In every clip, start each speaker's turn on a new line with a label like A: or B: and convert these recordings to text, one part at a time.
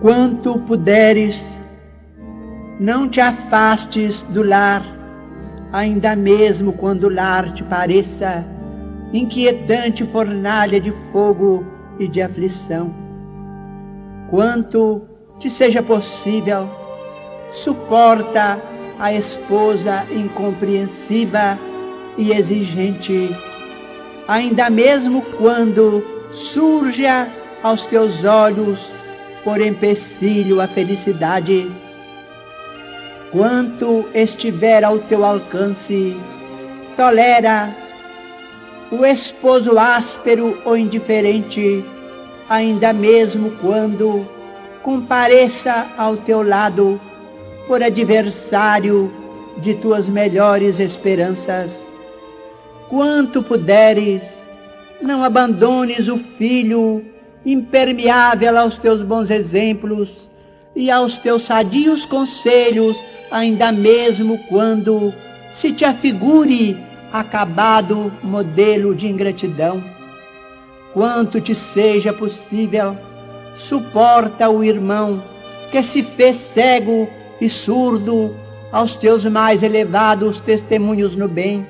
A: Quanto puderes, não te afastes do lar, ainda mesmo quando o lar te pareça inquietante fornalha de fogo e de aflição. Quanto te seja possível, suporta a esposa incompreensiva e exigente, ainda mesmo quando surja aos teus olhos por empecilho a felicidade. Quanto estiver ao teu alcance, tolera o esposo áspero ou indiferente, ainda mesmo quando compareça ao teu lado por adversário de tuas melhores esperanças. Quanto puderes, não abandones o filho impermeável aos teus bons exemplos e aos teus sadios conselhos, ainda mesmo quando se te afigure acabado modelo de ingratidão. Quanto te seja possível, suporta o irmão que se fez cego e surdo aos teus mais elevados testemunhos no bem,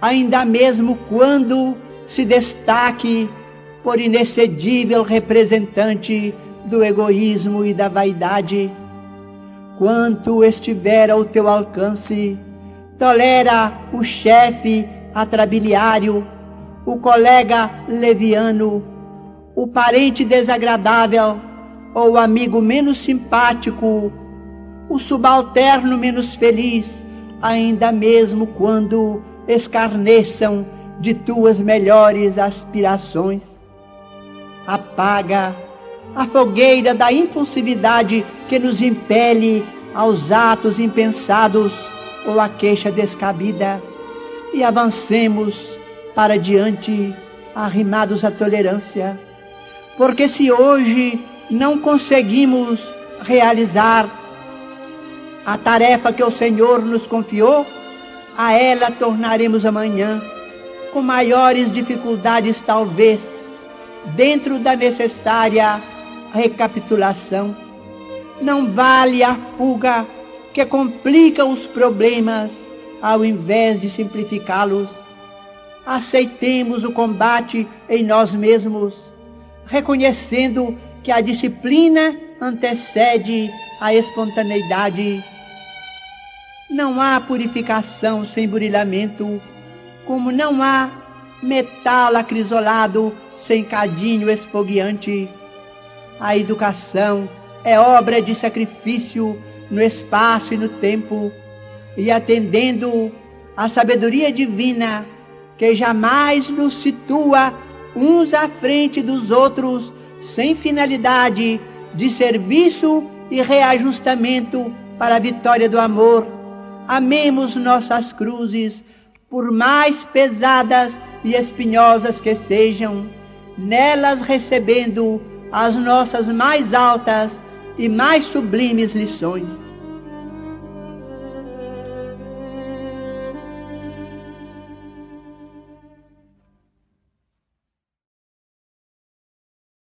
A: ainda mesmo quando se destaque por inexcedível representante do egoísmo e da vaidade. Quanto estiver ao teu alcance, tolera o chefe atrabiliário, o colega leviano, o parente desagradável ou o amigo menos simpático, o subalterno menos feliz, ainda mesmo quando escarneçam de tuas melhores aspirações. Apaga a fogueira da impulsividade que nos impele aos atos impensados ou à queixa descabida e avancemos para diante, arrimados à tolerância. Porque se hoje não conseguimos realizar a tarefa que o Senhor nos confiou, a ela tornaremos amanhã, com maiores dificuldades, talvez, dentro da necessária recapitulação. Não vale a fuga que complica os problemas ao invés de simplificá-los. Aceitemos o combate em nós mesmos, reconhecendo que a disciplina antecede a espontaneidade. Não há purificação sem burilamento, como não há metal acrisolado sem cadinho esfogueante. A educação é obra de sacrifício no espaço e no tempo, e atendendo à sabedoria divina, que jamais nos situa uns à frente dos outros, sem finalidade de serviço e reajustamento para a vitória do amor. Amemos nossas cruzes, por mais pesadas e espinhosas que sejam, nelas recebendo as nossas mais altas e mais sublimes lições.